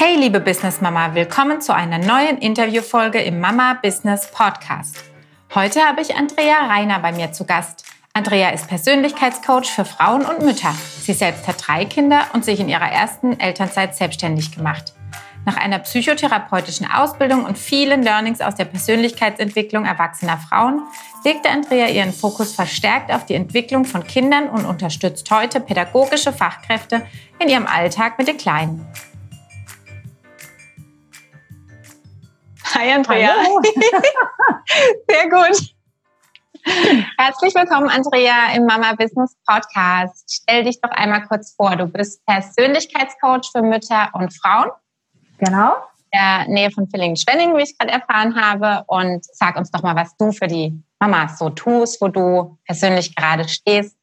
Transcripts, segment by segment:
Hey liebe Business Mama, willkommen zu einer neuen Interviewfolge im Mama Business Podcast. Heute habe ich Andrea Reiner bei mir zu Gast. Andrea ist Persönlichkeitscoach für Frauen und Mütter. Sie selbst hat drei Kinder und sich in ihrer ersten Elternzeit selbstständig gemacht. Nach einer psychotherapeutischen Ausbildung und vielen Learnings aus der Persönlichkeitsentwicklung erwachsener Frauen legte Andrea ihren Fokus verstärkt auf die Entwicklung von Kindern und unterstützt heute pädagogische Fachkräfte in ihrem Alltag mit den Kleinen. Hi Andrea. Sehr gut. Herzlich willkommen, Andrea, im Mama Business Podcast. Stell dich doch einmal kurz vor. Du bist Persönlichkeitscoach für Mütter und Frauen. Genau. In der Nähe von Villingen-Schwenning, wie ich gerade erfahren habe. Und sag uns doch mal, was du für die Mamas so tust, wo du persönlich gerade stehst.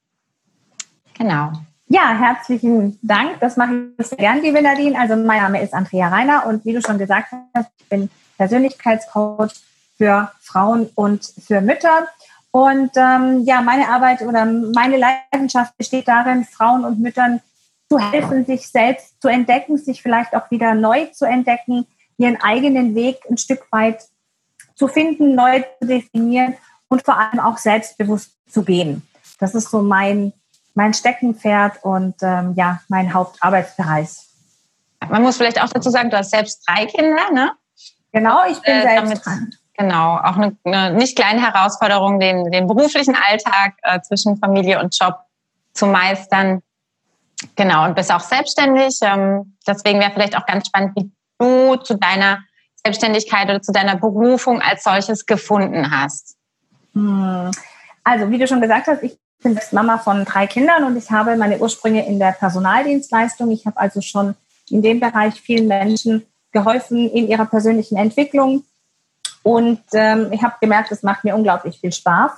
Genau. Ja, herzlichen Dank. Das mache ich sehr gern, liebe Nadine. Also mein Name ist Andrea Reiner und wie du schon gesagt hast, ich bin Persönlichkeitscoach für Frauen und für Mütter. Und ähm, ja, meine Arbeit oder meine Leidenschaft besteht darin, Frauen und Müttern zu helfen, sich selbst zu entdecken, sich vielleicht auch wieder neu zu entdecken, ihren eigenen Weg ein Stück weit zu finden, neu zu definieren und vor allem auch selbstbewusst zu gehen. Das ist so mein, mein Steckenpferd und ähm, ja, mein Hauptarbeitsbereich. Man muss vielleicht auch dazu sagen, du hast selbst drei Kinder, ne? Genau, ich bin äh, selbst damit, dran. Genau, auch eine, eine, nicht kleine Herausforderung, den, den beruflichen Alltag äh, zwischen Familie und Job zu meistern. Genau, und bist auch selbstständig. Ähm, deswegen wäre vielleicht auch ganz spannend, wie du zu deiner Selbstständigkeit oder zu deiner Berufung als solches gefunden hast. Hm. Also, wie du schon gesagt hast, ich bin Mama von drei Kindern und ich habe meine Ursprünge in der Personaldienstleistung. Ich habe also schon in dem Bereich vielen Menschen geholfen in ihrer persönlichen Entwicklung. Und ähm, ich habe gemerkt, es macht mir unglaublich viel Spaß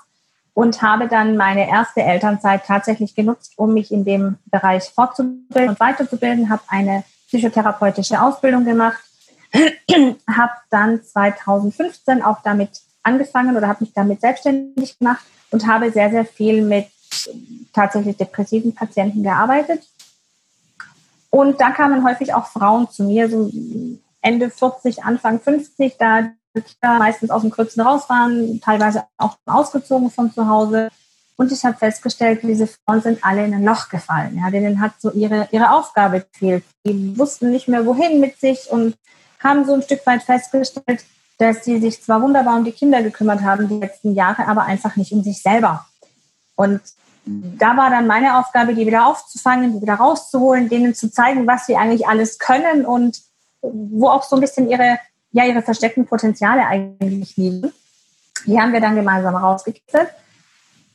und habe dann meine erste Elternzeit tatsächlich genutzt, um mich in dem Bereich fortzubilden und weiterzubilden, habe eine psychotherapeutische Ausbildung gemacht, habe dann 2015 auch damit angefangen oder habe mich damit selbstständig gemacht und habe sehr, sehr viel mit tatsächlich depressiven Patienten gearbeitet. Und da kamen häufig auch Frauen zu mir, so Ende 40, Anfang 50, da meistens aus dem Kürzen raus waren, teilweise auch ausgezogen von zu Hause. Und ich habe festgestellt, diese Frauen sind alle in ein Loch gefallen. Ja, denen hat so ihre, ihre Aufgabe gefehlt. Die wussten nicht mehr, wohin mit sich und haben so ein Stück weit festgestellt, dass sie sich zwar wunderbar um die Kinder gekümmert haben, die letzten Jahre, aber einfach nicht um sich selber. Und da war dann meine Aufgabe, die wieder aufzufangen, die wieder rauszuholen, denen zu zeigen, was sie eigentlich alles können und wo auch so ein bisschen ihre, ja, ihre versteckten Potenziale eigentlich liegen. Die haben wir dann gemeinsam rausgekitzelt.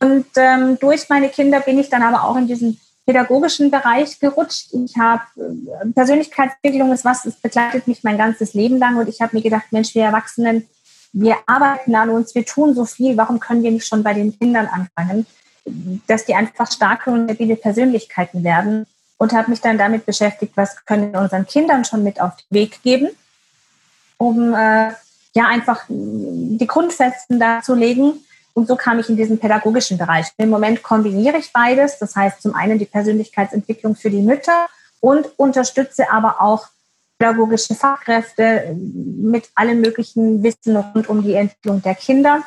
Und ähm, durch meine Kinder bin ich dann aber auch in diesen pädagogischen Bereich gerutscht. Ich habe äh, Persönlichkeitsentwicklung ist was, es begleitet mich mein ganzes Leben lang und ich habe mir gedacht, Mensch, wir Erwachsenen, wir arbeiten an uns, wir tun so viel, warum können wir nicht schon bei den Kindern anfangen, dass die einfach starke und stabile Persönlichkeiten werden und habe mich dann damit beschäftigt, was können wir unseren Kindern schon mit auf den Weg geben, um äh, ja einfach die Grundfesten darzulegen. Und so kam ich in diesen pädagogischen Bereich. Im Moment kombiniere ich beides. Das heißt zum einen die Persönlichkeitsentwicklung für die Mütter und unterstütze aber auch pädagogische Fachkräfte mit allem möglichen Wissen rund um die Entwicklung der Kinder.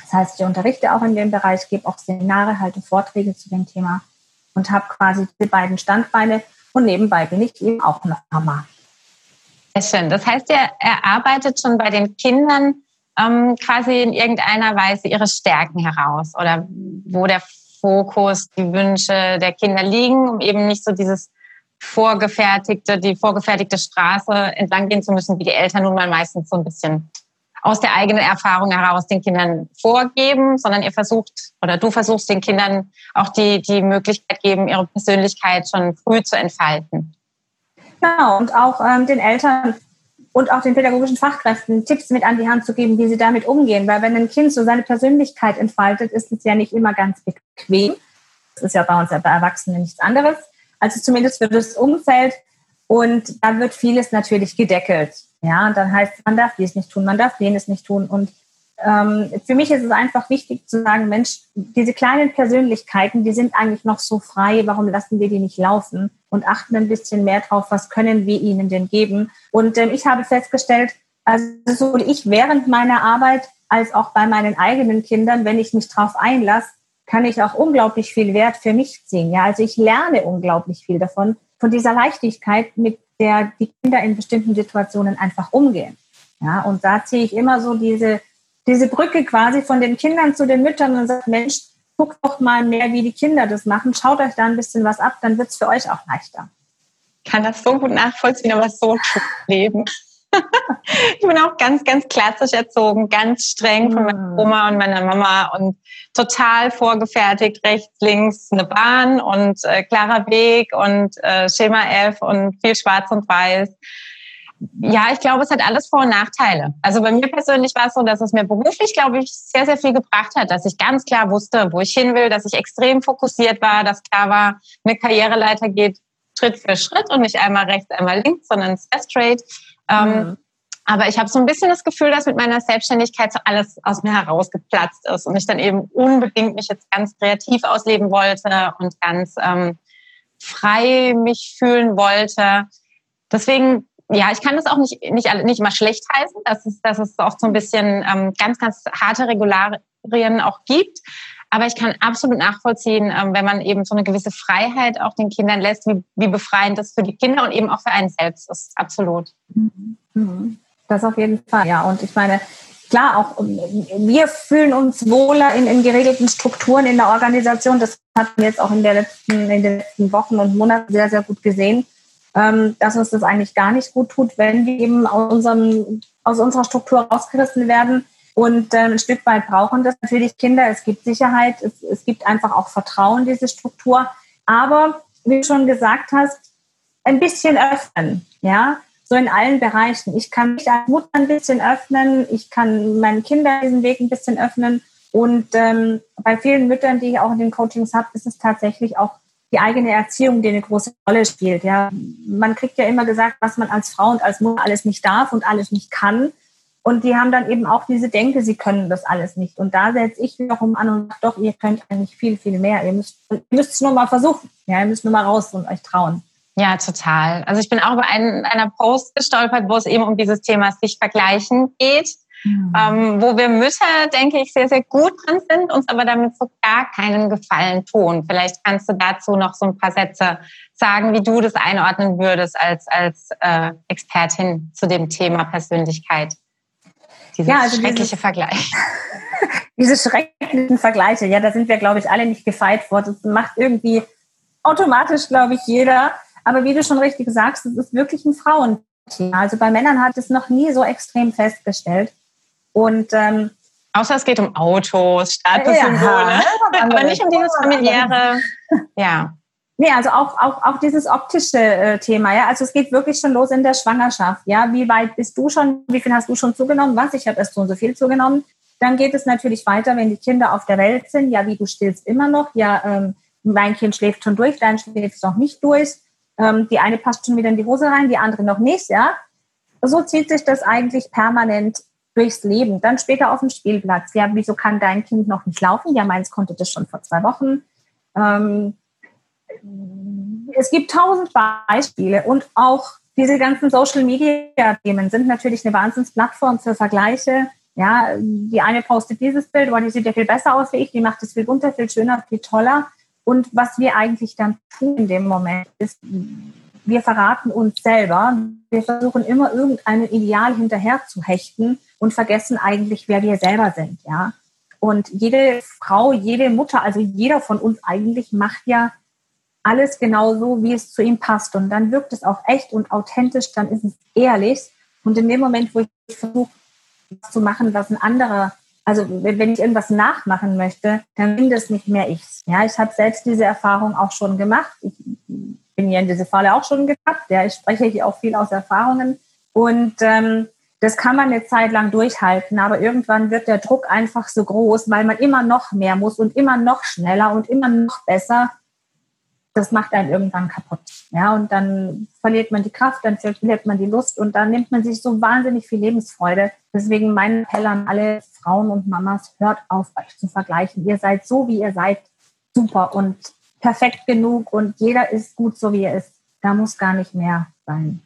Das heißt, ich unterrichte auch in dem Bereich, gebe auch Seminare, halte Vorträge zu dem Thema und habe quasi die beiden Standbeine und nebenbei bin ich eben auch noch Mama. Sehr schön. Das heißt, ihr erarbeitet schon bei den Kindern ähm, quasi in irgendeiner Weise ihre Stärken heraus oder wo der Fokus, die Wünsche der Kinder liegen, um eben nicht so dieses vorgefertigte, die vorgefertigte Straße entlang gehen zu müssen, wie die Eltern nun mal meistens so ein bisschen aus der eigenen Erfahrung heraus den Kindern vorgeben, sondern ihr versucht oder du versuchst den Kindern auch die, die Möglichkeit geben, ihre Persönlichkeit schon früh zu entfalten. Genau, und auch ähm, den Eltern und auch den pädagogischen Fachkräften Tipps mit an die Hand zu geben, wie sie damit umgehen. Weil wenn ein Kind so seine Persönlichkeit entfaltet, ist es ja nicht immer ganz bequem. Das ist ja bei uns ja bei Erwachsenen nichts anderes. Also zumindest für das Umfeld. Und da wird vieles natürlich gedeckelt. Ja, und dann heißt man darf dies nicht tun, man darf jenes nicht tun. Und ähm, für mich ist es einfach wichtig zu sagen, Mensch, diese kleinen Persönlichkeiten, die sind eigentlich noch so frei, warum lassen wir die nicht laufen und achten ein bisschen mehr drauf, was können wir ihnen denn geben. Und ähm, ich habe festgestellt, also sowohl ich während meiner Arbeit als auch bei meinen eigenen Kindern, wenn ich mich drauf einlasse, kann ich auch unglaublich viel Wert für mich ziehen. Ja, also ich lerne unglaublich viel davon, von dieser Leichtigkeit, mit der die Kinder in bestimmten Situationen einfach umgehen. Ja, und da ziehe ich immer so diese diese Brücke quasi von den Kindern zu den Müttern und sagt, Mensch, guckt doch mal mehr, wie die Kinder das machen. Schaut euch da ein bisschen was ab, dann wird es für euch auch leichter. Ich kann das so gut nachvollziehen, aber so leben. ich bin auch ganz, ganz klassisch erzogen, ganz streng von meiner mm. Oma und meiner Mama und total vorgefertigt, rechts, links eine Bahn und äh, klarer Weg und äh, Schema F und viel schwarz und weiß ja, ich glaube, es hat alles Vor- und Nachteile. Also bei mir persönlich war es so, dass es mir beruflich, glaube ich, sehr, sehr viel gebracht hat, dass ich ganz klar wusste, wo ich hin will, dass ich extrem fokussiert war, dass klar war, eine Karriereleiter geht Schritt für Schritt und nicht einmal rechts, einmal links, sondern straight. Mhm. Aber ich habe so ein bisschen das Gefühl, dass mit meiner Selbstständigkeit so alles aus mir herausgeplatzt ist und ich dann eben unbedingt mich jetzt ganz kreativ ausleben wollte und ganz ähm, frei mich fühlen wollte. Deswegen ja, ich kann das auch nicht, nicht, nicht immer schlecht heißen, dass es, dass es auch so ein bisschen ähm, ganz, ganz harte Regularien auch gibt. Aber ich kann absolut nachvollziehen, ähm, wenn man eben so eine gewisse Freiheit auch den Kindern lässt, wie, wie befreiend das für die Kinder und eben auch für einen selbst ist. Absolut. Mhm. Das auf jeden Fall, ja. Und ich meine, klar, auch wir fühlen uns wohler in, in geregelten Strukturen in der Organisation. Das hatten wir jetzt auch in, letzten, in den letzten Wochen und Monaten sehr, sehr gut gesehen ähm, dass uns das eigentlich gar nicht gut tut, wenn wir eben aus, unserem, aus unserer Struktur rausgerissen werden. Und äh, ein Stück weit brauchen das natürlich Kinder. Es gibt Sicherheit, es, es gibt einfach auch Vertrauen, diese Struktur. Aber wie du schon gesagt hast, ein bisschen öffnen, ja, so in allen Bereichen. Ich kann mich als Mutter ein bisschen öffnen, ich kann meinen Kindern diesen Weg ein bisschen öffnen. Und ähm, bei vielen Müttern, die ich auch in den Coachings habe, ist es tatsächlich auch die eigene Erziehung, die eine große Rolle spielt. Ja, man kriegt ja immer gesagt, was man als Frau und als Mutter alles nicht darf und alles nicht kann. Und die haben dann eben auch diese Denke, sie können das alles nicht. Und da setze ich wiederum an und sage, doch, ihr könnt eigentlich viel, viel mehr. Ihr müsst, ihr müsst es nur mal versuchen. Ja, ihr müsst nur mal raus und euch trauen. Ja, total. Also ich bin auch bei einem, einer Post gestolpert, wo es eben um dieses Thema sich vergleichen geht. Mhm. Ähm, wo wir Mütter, denke ich, sehr, sehr gut drin sind, uns aber damit so gar keinen Gefallen tun. Vielleicht kannst du dazu noch so ein paar Sätze sagen, wie du das einordnen würdest als, als äh, Expertin zu dem Thema Persönlichkeit. Dieser ja, also schreckliche dieses, Vergleich. diese schrecklichen Vergleiche, ja, da sind wir, glaube ich, alle nicht gefeit vor. Das macht irgendwie automatisch, glaube ich, jeder. Aber wie du schon richtig sagst, es ist wirklich ein Frauenthema. Also bei Männern hat es noch nie so extrem festgestellt. Und ähm, Außer es geht um Autos, Statussymbole, ja, aber nicht um dieses familiäre. Ja. Nee, also auch, auch, auch dieses optische äh, Thema, ja. Also es geht wirklich schon los in der Schwangerschaft. Ja, wie weit bist du schon, wie viel hast du schon zugenommen? Was? Ich habe erst so und so viel zugenommen. Dann geht es natürlich weiter, wenn die Kinder auf der Welt sind. Ja, wie du stillst immer noch. Ja, ähm, mein Kind schläft schon durch, dein schläft noch nicht durch. Ähm, die eine passt schon wieder in die Hose rein, die andere noch nicht, ja. So zieht sich das eigentlich permanent durchs Leben. Dann später auf dem Spielplatz. Ja, wieso kann dein Kind noch nicht laufen? Ja, meins konnte das schon vor zwei Wochen. Ähm, es gibt tausend Beispiele und auch diese ganzen Social Media Themen sind natürlich eine Wahnsinnsplattform für Vergleiche. Ja, die eine postet dieses Bild, weil die sieht ja viel besser aus wie ich, die macht es viel bunter, viel schöner, viel toller. Und was wir eigentlich dann tun in dem Moment ist, wir verraten uns selber. Wir versuchen immer irgendeinem Ideal hinterher zu hechten und vergessen eigentlich, wer wir selber sind, ja. Und jede Frau, jede Mutter, also jeder von uns eigentlich macht ja alles genau so, wie es zu ihm passt. Und dann wirkt es auch echt und authentisch, dann ist es ehrlich. Und in dem Moment, wo ich versuche, was zu machen, was ein anderer, also wenn ich irgendwas nachmachen möchte, dann bin das nicht mehr ich. Ja, ich habe selbst diese Erfahrung auch schon gemacht. Ich bin ja in diese Falle auch schon gehabt. Ja, ich spreche hier auch viel aus Erfahrungen. Und ähm, das kann man eine Zeit lang durchhalten, aber irgendwann wird der Druck einfach so groß, weil man immer noch mehr muss und immer noch schneller und immer noch besser. Das macht einen irgendwann kaputt. Ja, und dann verliert man die Kraft, dann verliert man die Lust und dann nimmt man sich so wahnsinnig viel Lebensfreude. Deswegen mein Appell an alle Frauen und Mamas, hört auf, euch zu vergleichen. Ihr seid so, wie ihr seid, super und perfekt genug und jeder ist gut, so wie er ist. Da muss gar nicht mehr sein.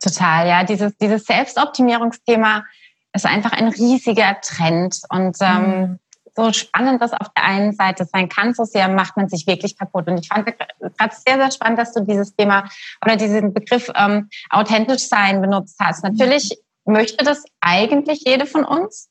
Total, ja. Dieses, dieses Selbstoptimierungsthema ist einfach ein riesiger Trend und ähm, mhm so spannend das auf der einen Seite sein kann, so sehr macht man sich wirklich kaputt. Und ich fand gerade sehr, sehr spannend, dass du dieses Thema oder diesen Begriff ähm, authentisch sein benutzt hast. Natürlich möchte das eigentlich jede von uns,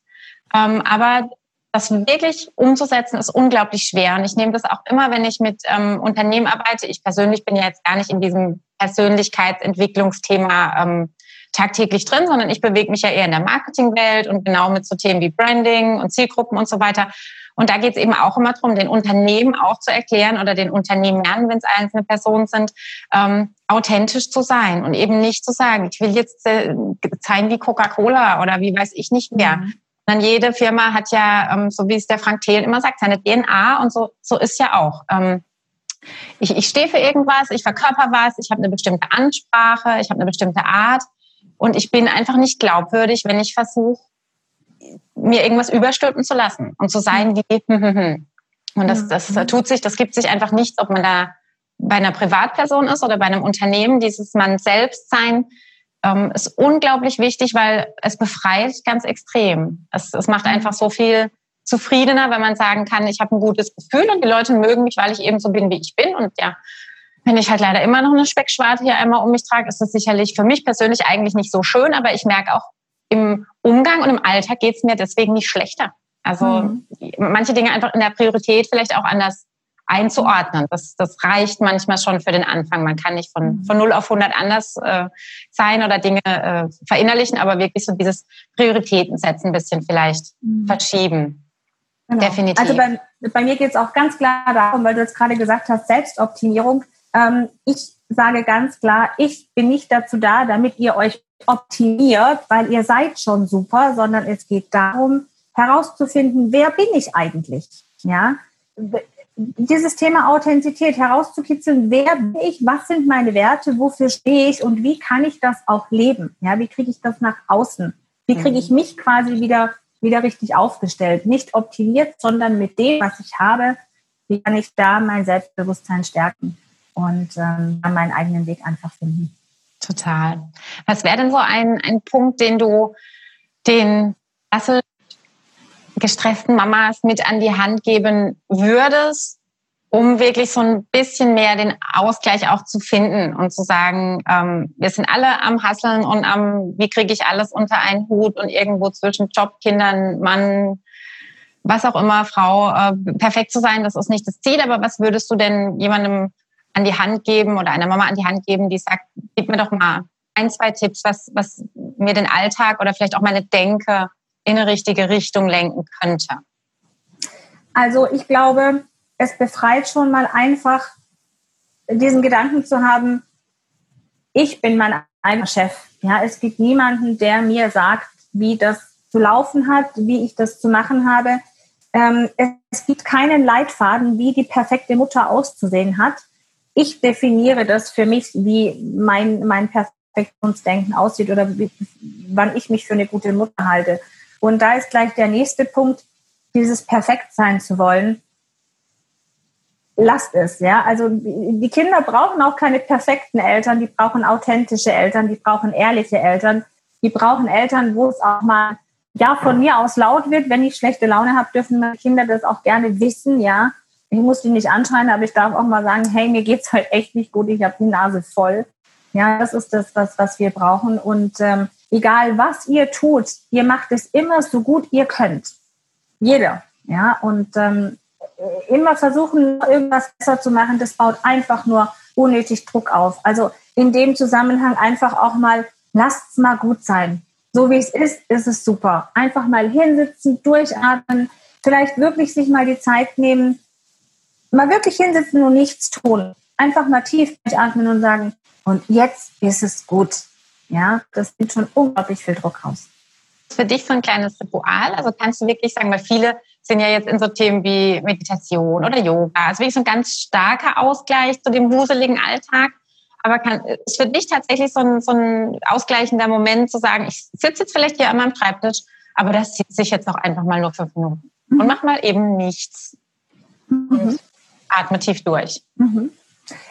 ähm, aber das wirklich umzusetzen ist unglaublich schwer. Und ich nehme das auch immer, wenn ich mit ähm, Unternehmen arbeite. Ich persönlich bin ja jetzt gar nicht in diesem Persönlichkeitsentwicklungsthema ähm, tagtäglich drin, sondern ich bewege mich ja eher in der Marketingwelt und genau mit so Themen wie Branding und Zielgruppen und so weiter. Und da geht es eben auch immer darum, den Unternehmen auch zu erklären oder den Unternehmern, wenn es einzelne Personen sind, ähm, authentisch zu sein und eben nicht zu sagen, ich will jetzt äh, sein wie Coca-Cola oder wie weiß ich nicht mehr. Mhm. Dann jede Firma hat ja, ähm, so wie es der Frank Thelen immer sagt, seine DNA und so, so ist ja auch. Ähm, ich, ich stehe für irgendwas, ich verkörper was, ich habe eine bestimmte Ansprache, ich habe eine bestimmte Art und ich bin einfach nicht glaubwürdig, wenn ich versuche, mir irgendwas überstülpen zu lassen und zu sein wie. Und das, das tut sich, das gibt sich einfach nichts, ob man da bei einer Privatperson ist oder bei einem Unternehmen. Dieses Mann selbst sein ähm, ist unglaublich wichtig, weil es befreit ganz extrem. Es, es macht einfach so viel zufriedener, wenn man sagen kann, ich habe ein gutes Gefühl und die Leute mögen mich, weil ich eben so bin, wie ich bin. Und ja, wenn ich halt leider immer noch eine Speckschwarte hier einmal um mich trage, ist das sicherlich für mich persönlich eigentlich nicht so schön, aber ich merke auch, im Umgang und im Alltag geht es mir deswegen nicht schlechter. Also mhm. manche Dinge einfach in der Priorität vielleicht auch anders einzuordnen. Das, das reicht manchmal schon für den Anfang. Man kann nicht von, mhm. von 0 auf 100 anders äh, sein oder Dinge äh, verinnerlichen, aber wirklich so dieses Prioritäten setzen ein bisschen vielleicht mhm. verschieben. Genau. Definitiv. Also bei, bei mir geht es auch ganz klar darum, weil du jetzt gerade gesagt hast, Selbstoptimierung. Ähm, ich sage ganz klar, ich bin nicht dazu da, damit ihr euch optimiert, weil ihr seid schon super, sondern es geht darum, herauszufinden, wer bin ich eigentlich? Ja, dieses Thema Authentizität herauszukitzeln, wer bin ich, was sind meine Werte, wofür stehe ich und wie kann ich das auch leben? Ja, wie kriege ich das nach außen? Wie kriege ich mhm. mich quasi wieder, wieder richtig aufgestellt? Nicht optimiert, sondern mit dem, was ich habe, wie kann ich da mein Selbstbewusstsein stärken? Und ähm, meinen eigenen Weg einfach finden. Total. Was wäre denn so ein, ein Punkt, den du den gestressten Mamas mit an die Hand geben würdest, um wirklich so ein bisschen mehr den Ausgleich auch zu finden und zu sagen, ähm, wir sind alle am Hasseln und am, wie kriege ich alles unter einen Hut und irgendwo zwischen Job, Kindern, Mann, was auch immer, Frau, äh, perfekt zu sein, das ist nicht das Ziel, aber was würdest du denn jemandem an die Hand geben oder einer Mama an die Hand geben, die sagt, gib mir doch mal ein, zwei Tipps, was, was mir den Alltag oder vielleicht auch meine Denke in eine richtige Richtung lenken könnte? Also ich glaube, es befreit schon mal einfach diesen Gedanken zu haben, ich bin mein eigener Chef. Ja, es gibt niemanden, der mir sagt, wie das zu laufen hat, wie ich das zu machen habe. Ähm, es gibt keinen Leitfaden, wie die perfekte Mutter auszusehen hat ich definiere das für mich, wie mein, mein Perfektionsdenken aussieht oder wie, wann ich mich für eine gute Mutter halte. Und da ist gleich der nächste Punkt, dieses perfekt sein zu wollen. Lasst es, ja. Also die Kinder brauchen auch keine perfekten Eltern, die brauchen authentische Eltern, die brauchen ehrliche Eltern, die brauchen Eltern, wo es auch mal ja von mir aus laut wird. Wenn ich schlechte Laune habe, dürfen meine Kinder das auch gerne wissen, ja ich muss die nicht anschreien, aber ich darf auch mal sagen, hey, mir geht's halt echt nicht gut, ich habe die Nase voll. Ja, das ist das, was, was wir brauchen. Und ähm, egal was ihr tut, ihr macht es immer so gut ihr könnt. Jeder. Ja, und ähm, immer versuchen, irgendwas besser zu machen, das baut einfach nur unnötig Druck auf. Also in dem Zusammenhang einfach auch mal, lasst's mal gut sein. So wie es ist, ist es super. Einfach mal hinsitzen, durchatmen, vielleicht wirklich sich mal die Zeit nehmen, mal wirklich hinsitzen und nichts tun. Einfach mal tief atmen und sagen, und jetzt ist es gut. Ja, das nimmt schon unglaublich viel Druck raus. Für dich so ein kleines Ritual? Also kannst du wirklich sagen, weil viele sind ja jetzt in so Themen wie Meditation oder Yoga. Also wirklich so ein ganz starker Ausgleich zu dem wuseligen Alltag. Aber kann, ist für dich tatsächlich so ein, so ein ausgleichender Moment zu sagen, ich sitze jetzt vielleicht hier an meinem Schreibtisch, aber das zieht sich jetzt auch einfach mal nur fünf Minuten. Mhm. Und mach mal eben nichts. Mhm. Atme tief durch. Mhm.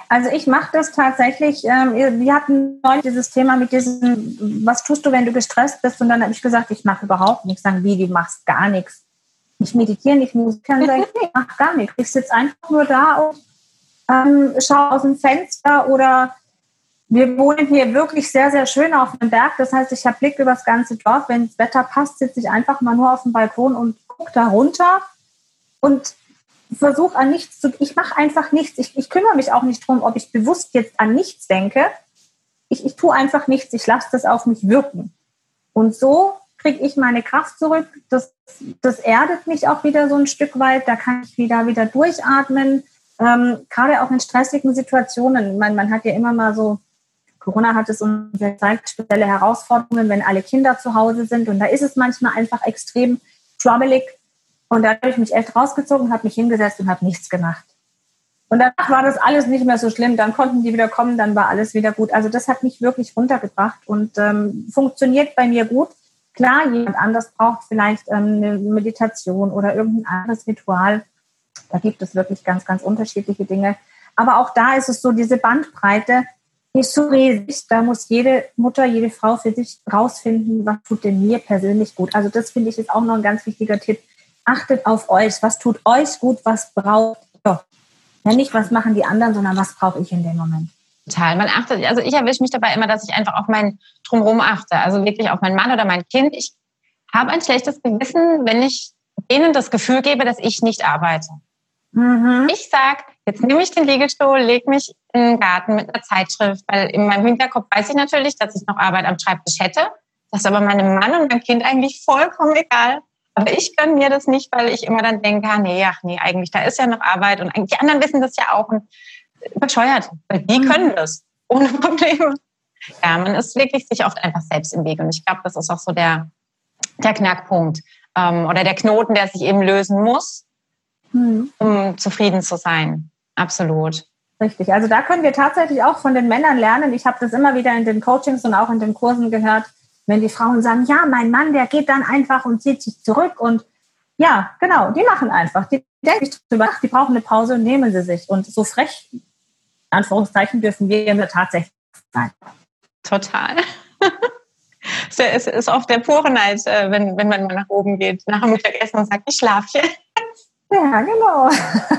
Also ich mache das tatsächlich. Ähm, wir hatten neulich dieses Thema mit diesem, was tust du, wenn du gestresst bist? Und dann habe ich gesagt, ich mache überhaupt nichts. Sagen, wie, du machst gar nichts. Ich meditiere nicht, musizieren. Sag ich, nee, ich mache gar nichts. Ich sitze einfach nur da und ähm, schaue aus dem Fenster oder wir wohnen hier wirklich sehr, sehr schön auf dem Berg. Das heißt, ich habe Blick über das ganze Dorf. Wenn das Wetter passt, sitze ich einfach mal nur auf dem Balkon und gucke da runter. Und versuche an nichts zu, ich mache einfach nichts. Ich, ich kümmere mich auch nicht darum, ob ich bewusst jetzt an nichts denke. Ich, ich tue einfach nichts. Ich lasse das auf mich wirken. Und so kriege ich meine Kraft zurück. Das, das erdet mich auch wieder so ein Stück weit. Da kann ich wieder, wieder durchatmen. Ähm, gerade auch in stressigen Situationen. Man, man hat ja immer mal so, Corona hat es uns gezeigt, spezielle Herausforderungen, wenn alle Kinder zu Hause sind. Und da ist es manchmal einfach extrem troubelig und da habe ich mich echt rausgezogen, habe mich hingesetzt und habe nichts gemacht. Und danach war das alles nicht mehr so schlimm. Dann konnten die wieder kommen, dann war alles wieder gut. Also das hat mich wirklich runtergebracht und ähm, funktioniert bei mir gut. Klar, jemand anders braucht vielleicht ähm, eine Meditation oder irgendein anderes Ritual. Da gibt es wirklich ganz, ganz unterschiedliche Dinge. Aber auch da ist es so, diese Bandbreite ist so riesig. Da muss jede Mutter, jede Frau für sich rausfinden, was tut denn mir persönlich gut. Also das finde ich ist auch noch ein ganz wichtiger Tipp achtet auf euch. Was tut euch gut? Was braucht ihr? Ja, nicht, was machen die anderen, sondern was brauche ich in dem Moment. Total. Man achtet, also ich erwische mich dabei immer, dass ich einfach auf mein Drumherum achte. Also wirklich auf meinen Mann oder mein Kind. Ich habe ein schlechtes Gewissen, wenn ich denen das Gefühl gebe, dass ich nicht arbeite. Mhm. Ich sage, jetzt nehme ich den Liegestuhl, lege mich in den Garten mit einer Zeitschrift, weil in meinem Hinterkopf weiß ich natürlich, dass ich noch Arbeit am Schreibtisch hätte. Das ist aber meinem Mann und meinem Kind eigentlich vollkommen egal. Aber ich gönne mir das nicht, weil ich immer dann denke, ah, nee, ach nee, eigentlich, da ist ja noch Arbeit und die anderen wissen das ja auch. Und bescheuert, weil die mhm. können das ohne Probleme. Ja, man ist wirklich sich oft einfach selbst im Weg. Und ich glaube, das ist auch so der, der Knackpunkt ähm, oder der Knoten, der sich eben lösen muss, mhm. um zufrieden zu sein. Absolut. Richtig. Also da können wir tatsächlich auch von den Männern lernen. Ich habe das immer wieder in den Coachings und auch in den Kursen gehört wenn die Frauen sagen, ja, mein Mann, der geht dann einfach und zieht sich zurück und ja, genau, die machen einfach. Die denken nicht drüber nach, die brauchen eine Pause und nehmen sie sich. Und so frech, in Anführungszeichen, dürfen wir immer tatsächlich sein. Total. es ist oft der pure Neid, äh, wenn, wenn man mal nach oben geht, nach dem Mittagessen und sagt, ich schlafe jetzt. Ja, genau.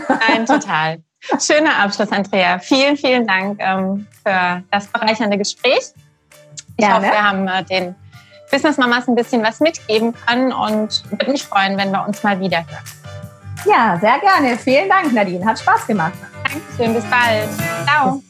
Nein, total. Schöner Abschluss, Andrea. Vielen, vielen Dank ähm, für das bereichernde Gespräch. Ich hoffe, wir haben äh, den Business Mamas ein bisschen was mitgeben können und würde mich freuen, wenn wir uns mal wieder hören. Ja, sehr gerne. Vielen Dank, Nadine. Hat Spaß gemacht. Dankeschön. Bis bald. Ciao. Bis